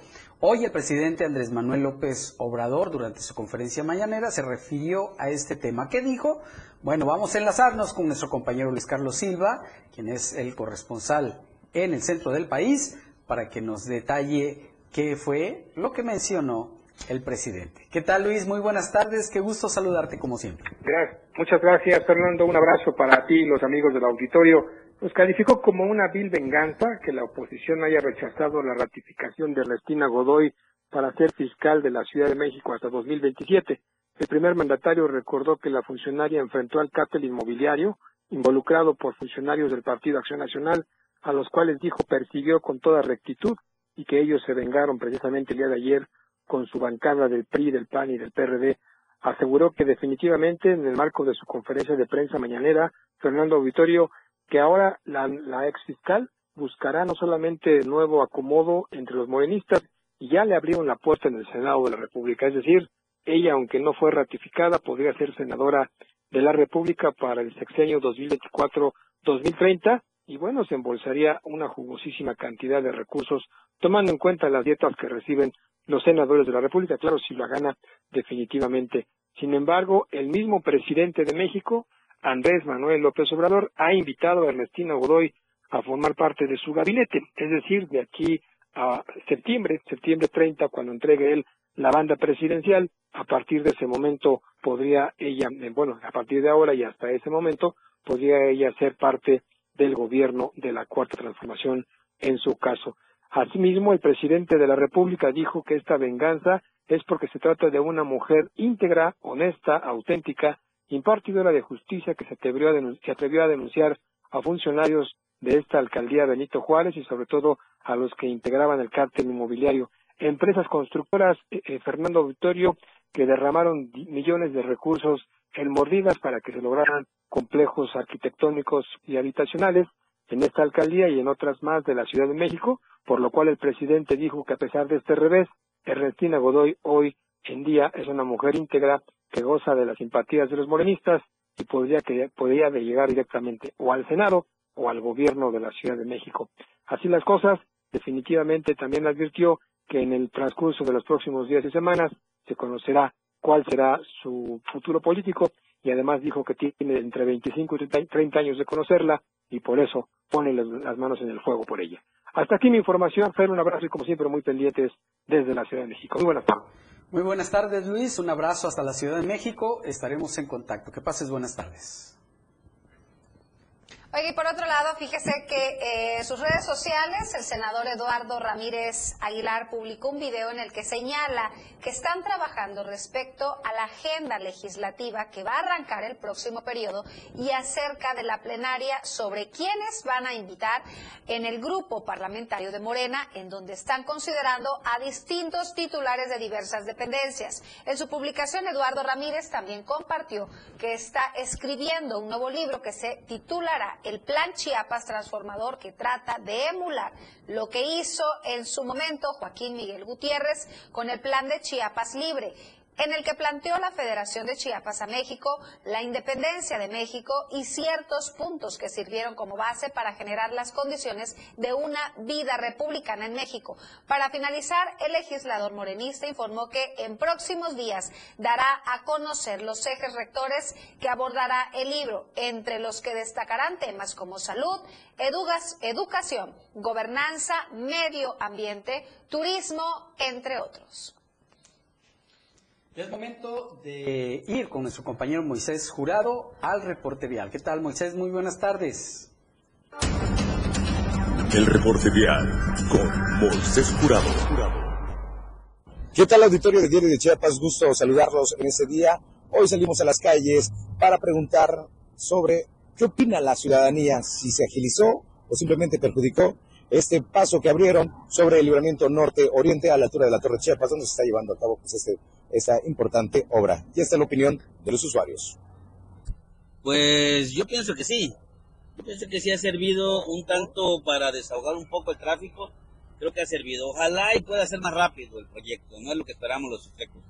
Hoy el presidente Andrés Manuel López Obrador, durante su conferencia mañanera, se refirió a este tema. ¿Qué dijo? Bueno, vamos a enlazarnos con nuestro compañero Luis Carlos Silva, quien es el corresponsal en el centro del país, para que nos detalle qué fue lo que mencionó el presidente. ¿Qué tal Luis? Muy buenas tardes, qué gusto saludarte como siempre. Gracias. Muchas gracias Fernando, un abrazo para ti y los amigos del auditorio. Nos calificó como una vil venganza que la oposición haya rechazado la ratificación de Ernestina Godoy para ser fiscal de la Ciudad de México hasta 2027. El primer mandatario recordó que la funcionaria enfrentó al cártel inmobiliario, involucrado por funcionarios del Partido Acción Nacional, a los cuales dijo persiguió con toda rectitud y que ellos se vengaron precisamente el día de ayer con su bancada del PRI, del PAN y del PRD. Aseguró que definitivamente en el marco de su conferencia de prensa mañanera, Fernando Auditorio que ahora la, la ex fiscal buscará no solamente nuevo acomodo entre los morenistas, y ya le abrieron la puerta en el Senado de la República, es decir, ella, aunque no fue ratificada, podría ser senadora de la República para el sexenio 2024-2030 y bueno, se embolsaría una jugosísima cantidad de recursos, tomando en cuenta las dietas que reciben los senadores de la República, claro, si la gana definitivamente. Sin embargo, el mismo presidente de México Andrés Manuel López Obrador ha invitado a Ernestina Godoy a formar parte de su gabinete, es decir, de aquí a septiembre, septiembre 30, cuando entregue él la banda presidencial, a partir de ese momento podría ella, eh, bueno, a partir de ahora y hasta ese momento, podría ella ser parte del gobierno de la Cuarta Transformación en su caso. Asimismo, el presidente de la República dijo que esta venganza es porque se trata de una mujer íntegra, honesta, auténtica impartidora de justicia que se atrevió, a denunciar a funcionarios de esta alcaldía Benito Juárez y sobre todo a los que integraban el cártel inmobiliario. Empresas constructoras, eh, eh, Fernando Victorio, que derramaron millones de recursos en mordidas para que se lograran complejos arquitectónicos y habitacionales en esta alcaldía y en otras más de la Ciudad de México, por lo cual el presidente dijo que a pesar de este revés, Ernestina Godoy hoy en día es una mujer íntegra que goza de las simpatías de los morenistas y podría, que, podría llegar directamente o al Senado o al gobierno de la Ciudad de México. Así las cosas, definitivamente también advirtió que en el transcurso de los próximos días y semanas se conocerá cuál será su futuro político y además dijo que tiene entre 25 y 30 años de conocerla y por eso pone las manos en el fuego por ella. Hasta aquí mi información, Fer, un abrazo y como siempre muy pendientes desde la Ciudad de México. Muy buenas tardes. Muy buenas tardes, Luis. Un abrazo hasta la Ciudad de México. Estaremos en contacto. Que pases buenas tardes. Oye, y por otro lado, fíjese que eh, sus redes sociales el senador Eduardo Ramírez Aguilar publicó un video en el que señala que están trabajando respecto a la agenda legislativa que va a arrancar el próximo periodo y acerca de la plenaria sobre quiénes van a invitar en el grupo parlamentario de Morena, en donde están considerando a distintos titulares de diversas dependencias. En su publicación, Eduardo Ramírez también compartió que está escribiendo un nuevo libro que se titulará el Plan Chiapas Transformador que trata de emular lo que hizo en su momento Joaquín Miguel Gutiérrez con el Plan de Chiapas Libre en el que planteó la Federación de Chiapas a México, la independencia de México y ciertos puntos que sirvieron como base para generar las condiciones de una vida republicana en México. Para finalizar, el legislador morenista informó que en próximos días dará a conocer los ejes rectores que abordará el libro, entre los que destacarán temas como salud, educación, gobernanza, medio ambiente, turismo, entre otros. Es momento de ir con nuestro compañero Moisés Jurado al reporte vial. ¿Qué tal, Moisés? Muy buenas tardes. El reporte vial con Moisés Jurado. ¿Qué tal, auditorio de Diario de Chiapas? Gusto saludarlos en este día. Hoy salimos a las calles para preguntar sobre qué opina la ciudadanía, si se agilizó o simplemente perjudicó este paso que abrieron sobre el libramiento norte-oriente a la altura de la Torre Chiapas, donde se está llevando a cabo pues, este, esta importante obra. Y esta es la opinión de los usuarios. Pues yo pienso que sí. Yo pienso que sí ha servido un tanto para desahogar un poco el tráfico. Creo que ha servido. Ojalá y pueda ser más rápido el proyecto. No es lo que esperamos los suspectos.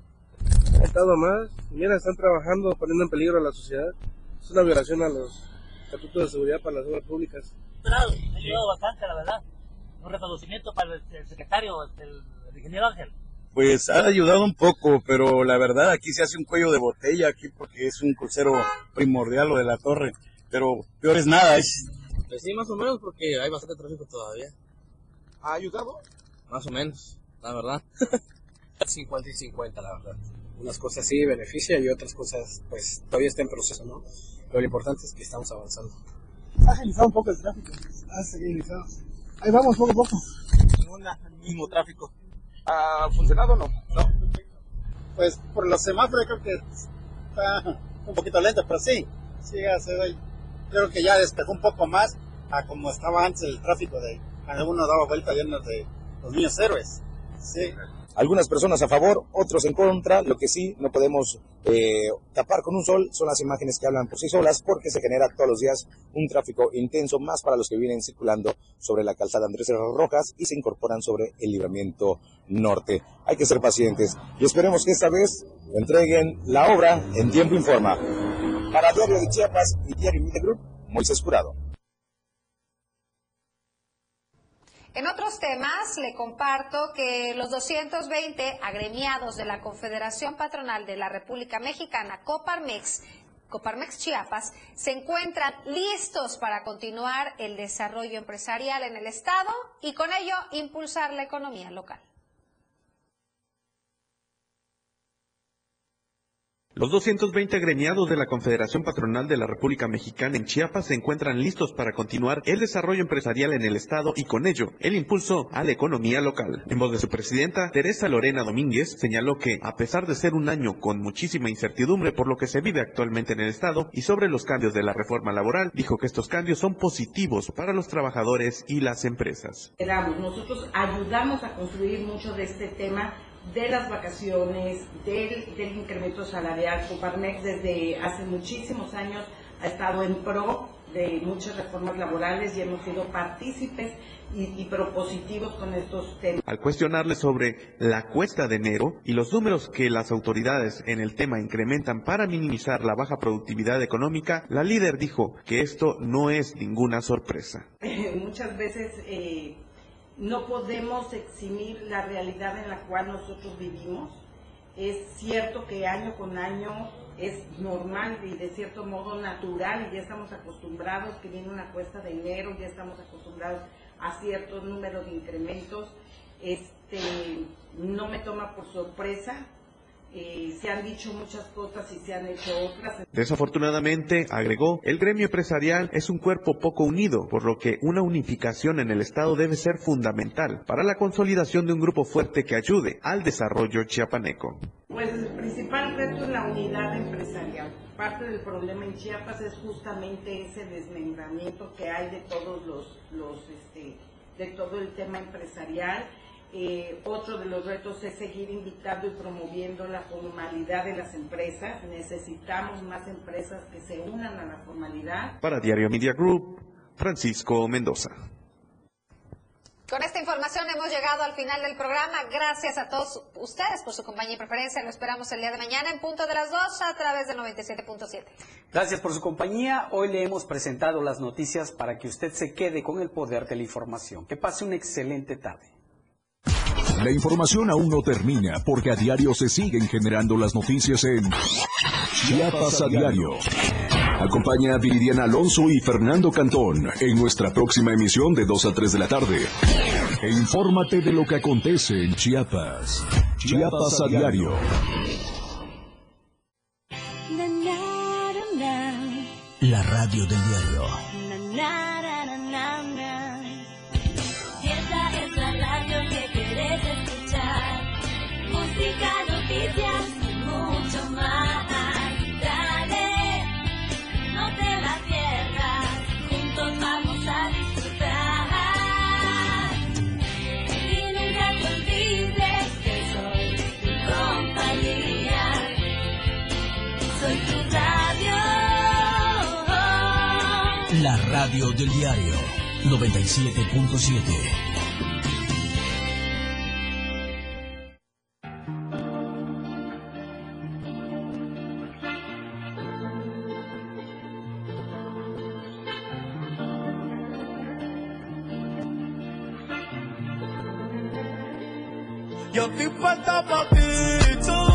Ha estado más. Mira, están trabajando poniendo en peligro a la sociedad. Es una violación a los estatutos de seguridad para las obras públicas. Claro, ha ayudado bastante, la verdad. Un reconocimiento para el, secretario, el, el ingeniero Ángel. Pues ha ayudado un poco, pero la verdad aquí se hace un cuello de botella aquí porque es un crucero primordial lo de la torre. Pero peor es nada. Es... Pues sí, más o menos porque hay bastante tráfico todavía. ¿Ha ayudado? Más o menos, la verdad. 50 y 50, la verdad. Unas cosas sí beneficia y otras cosas pues todavía está en proceso, ¿no? Pero lo importante es que estamos avanzando. Ha agilizado un poco el tráfico. Ha agilizado. Ahí vamos poco a poco. Mismo tráfico. ¿Ha funcionado o no? No. Pues por los semáforos creo que está un poquito lento, pero sí, sí, creo que ya despejó un poco más a como estaba antes el tráfico de cuando uno daba vuelta llenos de los niños héroes. Sí. Algunas personas a favor, otros en contra. Lo que sí no podemos eh, tapar con un sol son las imágenes que hablan por sí solas, porque se genera todos los días un tráfico intenso, más para los que vienen circulando sobre la calzada Andrés Rojas y se incorporan sobre el libramiento norte. Hay que ser pacientes y esperemos que esta vez entreguen la obra en tiempo informa. Para Diario de Chiapas y Diario Media Group, Moisés Curado. En otros temas, le comparto que los 220 agremiados de la Confederación Patronal de la República Mexicana, Coparmex, Coparmex Chiapas, se encuentran listos para continuar el desarrollo empresarial en el Estado y con ello impulsar la economía local. Los 220 agremiados de la Confederación Patronal de la República Mexicana en Chiapas se encuentran listos para continuar el desarrollo empresarial en el Estado y con ello el impulso a la economía local. En voz de su presidenta, Teresa Lorena Domínguez, señaló que, a pesar de ser un año con muchísima incertidumbre por lo que se vive actualmente en el Estado y sobre los cambios de la reforma laboral, dijo que estos cambios son positivos para los trabajadores y las empresas. Nosotros ayudamos a construir mucho de este tema de las vacaciones, del, incremento salarial. Coparmex desde hace muchísimos años ha estado en pro de muchas reformas laborales y hemos sido partícipes y, propositivos con estos temas. Al cuestionarle sobre la cuesta de enero y los números que las autoridades en el tema incrementan para minimizar la baja productividad económica, la líder dijo que esto no es ninguna sorpresa. Muchas veces eh, no podemos eximir la realidad en la cual nosotros vivimos Es cierto que año con año es normal y de cierto modo natural y ya estamos acostumbrados que viene una cuesta de enero, ya estamos acostumbrados a cierto número de incrementos. Este, no me toma por sorpresa, eh, se han dicho muchas cosas y se han hecho otras. Desafortunadamente, agregó, el gremio empresarial es un cuerpo poco unido, por lo que una unificación en el Estado debe ser fundamental para la consolidación de un grupo fuerte que ayude al desarrollo chiapaneco. Pues el principal reto es la unidad empresarial. Parte del problema en Chiapas es justamente ese desmembramiento que hay de todos los, los este, de todo el tema empresarial eh, otro de los retos es seguir invitando y promoviendo la formalidad de las empresas. Necesitamos más empresas que se unan a la formalidad. Para Diario Media Group, Francisco Mendoza. Con esta información hemos llegado al final del programa. Gracias a todos ustedes por su compañía y preferencia. Lo esperamos el día de mañana en punto de las 2 a través del 97.7. Gracias por su compañía. Hoy le hemos presentado las noticias para que usted se quede con el poder de la información. Que pase una excelente tarde. La información aún no termina porque a diario se siguen generando las noticias en Chiapas a diario. Acompaña a Viridiana Alonso y Fernando Cantón en nuestra próxima emisión de 2 a 3 de la tarde. E infórmate de lo que acontece en Chiapas. Chiapas a diario. La radio del diario. Radio del diario 97.7. Yo estoy puesta pa' ti,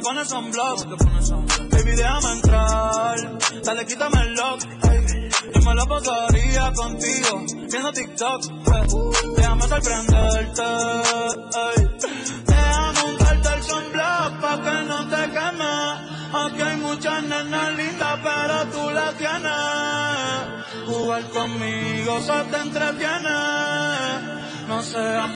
te pones sunblock. Baby, déjame entrar, dale, quítame el lock. Yo me lo pasaría contigo, viendo TikTok. Déjame sorprenderte, ey. Déjame untarte el sunblock pa' que no te queme. Aquí hay muchas nenas lindas, pero tú las tienes. Jugar conmigo se te entretiene. No seas